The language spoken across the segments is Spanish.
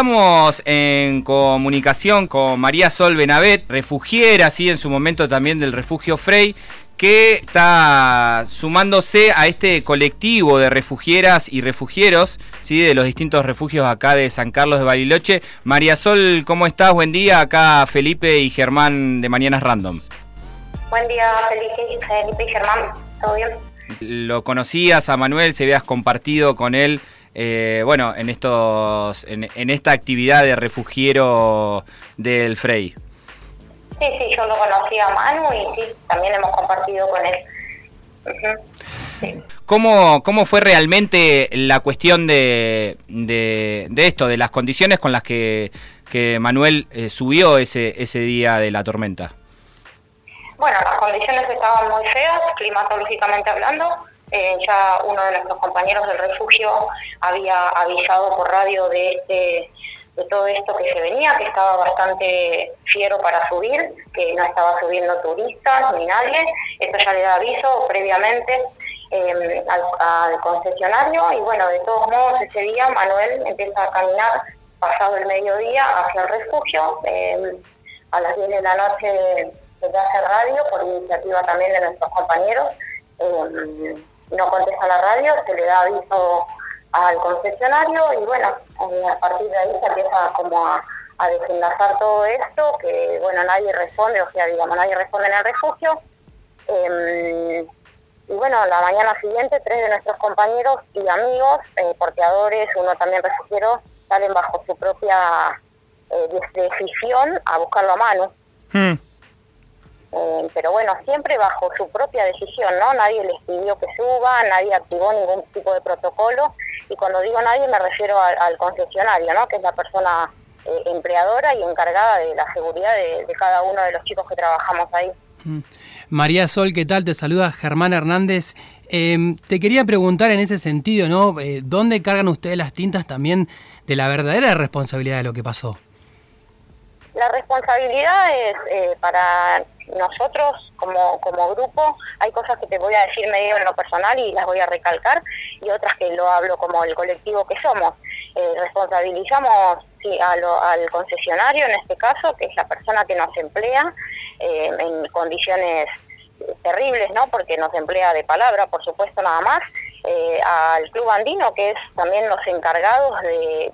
Estamos en comunicación con María Sol Benavet, refugiera, así en su momento también del refugio Frey, que está sumándose a este colectivo de refugieras y refugieros, ¿sí? de los distintos refugios acá de San Carlos de Bariloche. María Sol, ¿cómo estás? Buen día. Acá Felipe y Germán de Mañanas Random. Buen día, Felipe, y Germán. ¿Todo bien? Lo conocías a Manuel, se habías compartido con él eh, bueno, en estos, en, esta actividad de refugiero del Frey. Sí, sí, yo lo conocí a Manu y sí, también hemos compartido con él. ¿Cómo, ¿Cómo fue realmente la cuestión de, de, esto, de las condiciones con las que, que Manuel eh, subió ese, ese día de la tormenta? Bueno, las condiciones estaban muy feas, climatológicamente hablando. Eh, ya uno de nuestros compañeros del refugio había avisado por radio de, este, de todo esto que se venía, que estaba bastante fiero para subir, que no estaba subiendo turistas ni nadie. Esto ya le da aviso previamente em, al, concesionario y bueno, de todos modos ese día Manuel empieza a caminar pasado el mediodía hacia el refugio. Em, a las 10 de la noche se hace radio por iniciativa también de nuestros compañeros. Em, no contesta la radio, se le da aviso al concesionario y bueno, eh, a partir de ahí se empieza como a, desenlazar todo esto, que bueno, nadie responde, o sea, digamos, nadie responde en el refugio. Em, y bueno, la mañana siguiente tres de nuestros compañeros y amigos, eh, porteadores, uno también refugiero, salen bajo su propia eh, decisión a buscarlo a mano. Hmm. Eh, pero bueno, siempre bajo su propia decisión, ¿no? Nadie les pidió que suba, nadie activó ningún tipo de protocolo. Y cuando digo nadie me refiero al, concesionario, ¿no? Que es la persona eh, empleadora y encargada de la seguridad de, cada uno de los chicos que trabajamos ahí. Mm. María Sol, ¿qué tal? Te saluda Germán Hernández. Em, te quería preguntar en ese sentido, ¿no? Eh, ¿Dónde cargan ustedes las tintas también de la verdadera responsabilidad de lo que pasó? La responsabilidad es para nosotros como, como grupo hay cosas que te voy a decir medio en lo personal y las voy a recalcar y otras que lo hablo como el colectivo que somos. Eh, responsabilizamos sí, al concesionario en este caso, que es la persona que nos emplea eh, en condiciones terribles, ¿no? Porque nos emplea de palabra, por supuesto, nada más. Eh, al Club Andino, que es también los encargados de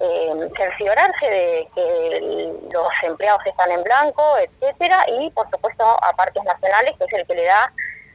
eh, de que los empleados están en blanco, etcétera, y por supuesto a parques nacionales, que es el que le da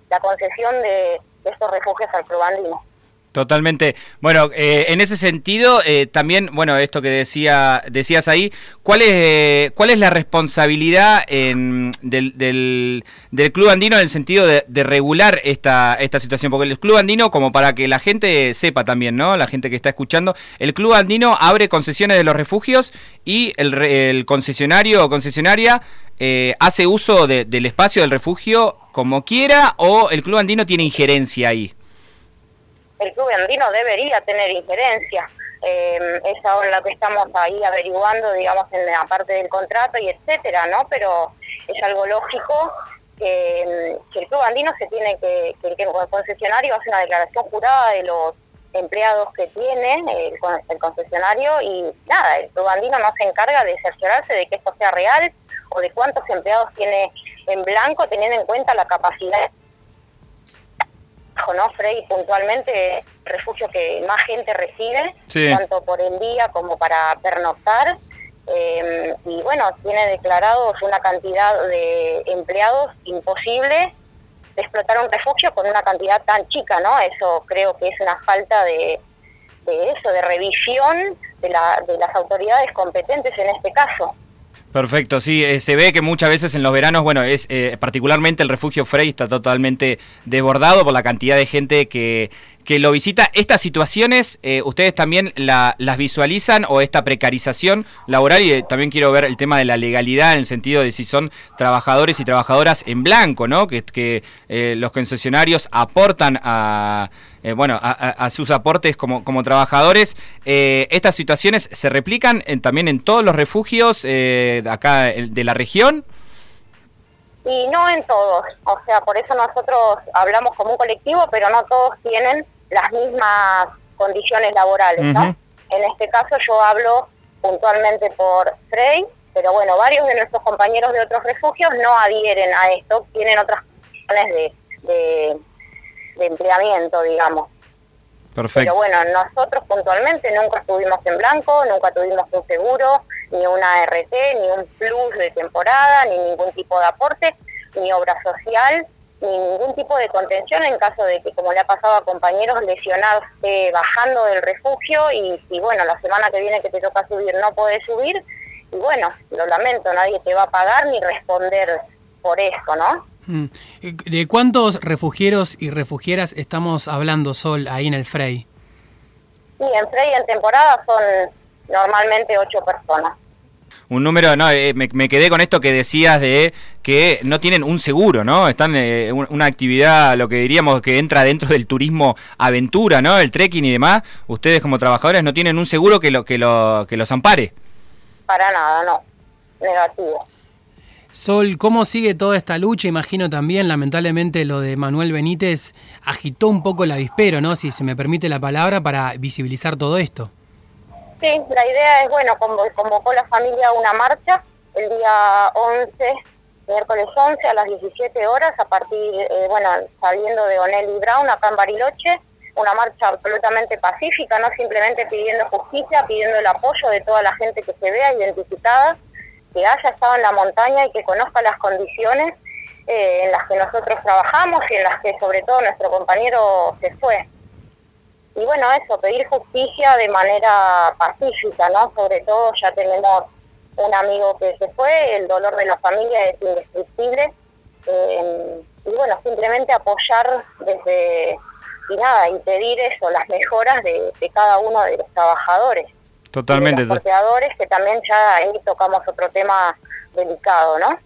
la concesión de, estos refugios al Club Andino. Totalmente. Bueno, eh, en ese sentido, eh, también, bueno, esto que decía, decías ahí, ¿cuál es, cuál es la responsabilidad del, del, Club Andino en el sentido de, regular esta, esta situación? Porque el Club Andino, como para que la gente sepa también, ¿no? La gente que está escuchando, el Club Andino abre concesiones de los refugios y el, el concesionario o concesionaria eh, hace uso del espacio del refugio como quiera o el Club Andino tiene injerencia ahí el club andino debería tener injerencia. Eh, es ahora lo que estamos ahí averiguando, digamos, en la parte del contrato y etcétera, ¿no? Pero es algo lógico que, el club andino se tiene que, que, el concesionario hace una declaración jurada de los empleados que tiene el, el concesionario y nada, el club andino no se encarga de cerciorarse de que esto sea real o de cuántos empleados tiene en blanco teniendo en cuenta la capacidad ¿no? Frey puntualmente refugio que más gente recibe, tanto por el día como para pernoctar. Eh, y bueno, tiene declarados una cantidad de empleados imposible de explotar un refugio con una cantidad tan chica, ¿no? Eso creo que es una falta de, de eso, de revisión de, la, de las autoridades competentes en este caso. Perfecto, sí, eh, se ve que muchas veces en los veranos, bueno, es eh, particularmente el refugio Frey está totalmente desbordado por la cantidad de gente que, que lo visita. ¿Estas situaciones eh, ustedes también la, las visualizan o esta precarización laboral? Y también quiero ver el tema de la legalidad en el sentido de si son trabajadores y trabajadoras en blanco, ¿no? Que, que los concesionarios aportan a eh, bueno, a, sus aportes como, como trabajadores. Eh, ¿Estas situaciones se replican también en todos los refugios eh, acá de la región? Y no en todos, o sea, por eso nosotros hablamos como un colectivo, pero no todos tienen las mismas condiciones laborales, ¿no? en este caso yo hablo puntualmente por Frey, pero bueno, varios de nuestros compañeros de otros refugios no adhieren a esto, tienen otras condiciones de, de, empleamiento, digamos. Perfecto. Pero bueno, nosotros puntualmente nunca estuvimos en blanco, nunca tuvimos un seguro, ni una RT, ni un plus de temporada, ni ningún tipo de aporte, ni obra social, ni ningún tipo de contención en caso de que, como le ha pasado a compañeros, lesionarse bajando del refugio y si, bueno, la semana que viene que te toca subir no podés subir, y bueno, lo lamento, nadie te va a pagar ni responder por eso, ¿no? Mm. ¿De cuántos refugieros y refugieras estamos hablando, Sol, ahí en el Frey? Sí, en Frey en temporada son normalmente ocho personas un número, no, eh, me, quedé con esto que decías de que no tienen un seguro, ¿no? Están eh, una actividad, lo que diríamos que entra dentro del turismo aventura, ¿no? El trekking y demás. Ustedes como trabajadores no tienen un seguro que lo que lo que los ampare. Para nada, no. Negativo. Sol, ¿cómo sigue toda esta lucha? Imagino también, lamentablemente, lo de Manuel Benítez agitó un poco el avispero, ¿no? Si se me permite la palabra, para visibilizar todo esto. Sí, la idea es, bueno, convocó la familia a una marcha el día 11, miércoles 11 a las 17 horas, a partir, eh, bueno, saliendo de Onel Brown acá en Bariloche, una marcha absolutamente pacífica, no simplemente pidiendo justicia, pidiendo el apoyo de toda la gente que se vea identificada, que haya estado en la montaña y que conozca las condiciones eh, en las que nosotros trabajamos y en las que sobre todo nuestro compañero se fue y bueno, eso, pedir justicia de manera pacífica, ¿no? Sobre todo ya tenemos un amigo que se fue, el dolor de la familia es indescriptible. Eh, y bueno, simplemente apoyar desde, y nada, y pedir eso, las mejoras de, cada uno de los trabajadores. Totalmente. Y de los que también ya ahí tocamos otro tema delicado, ¿no?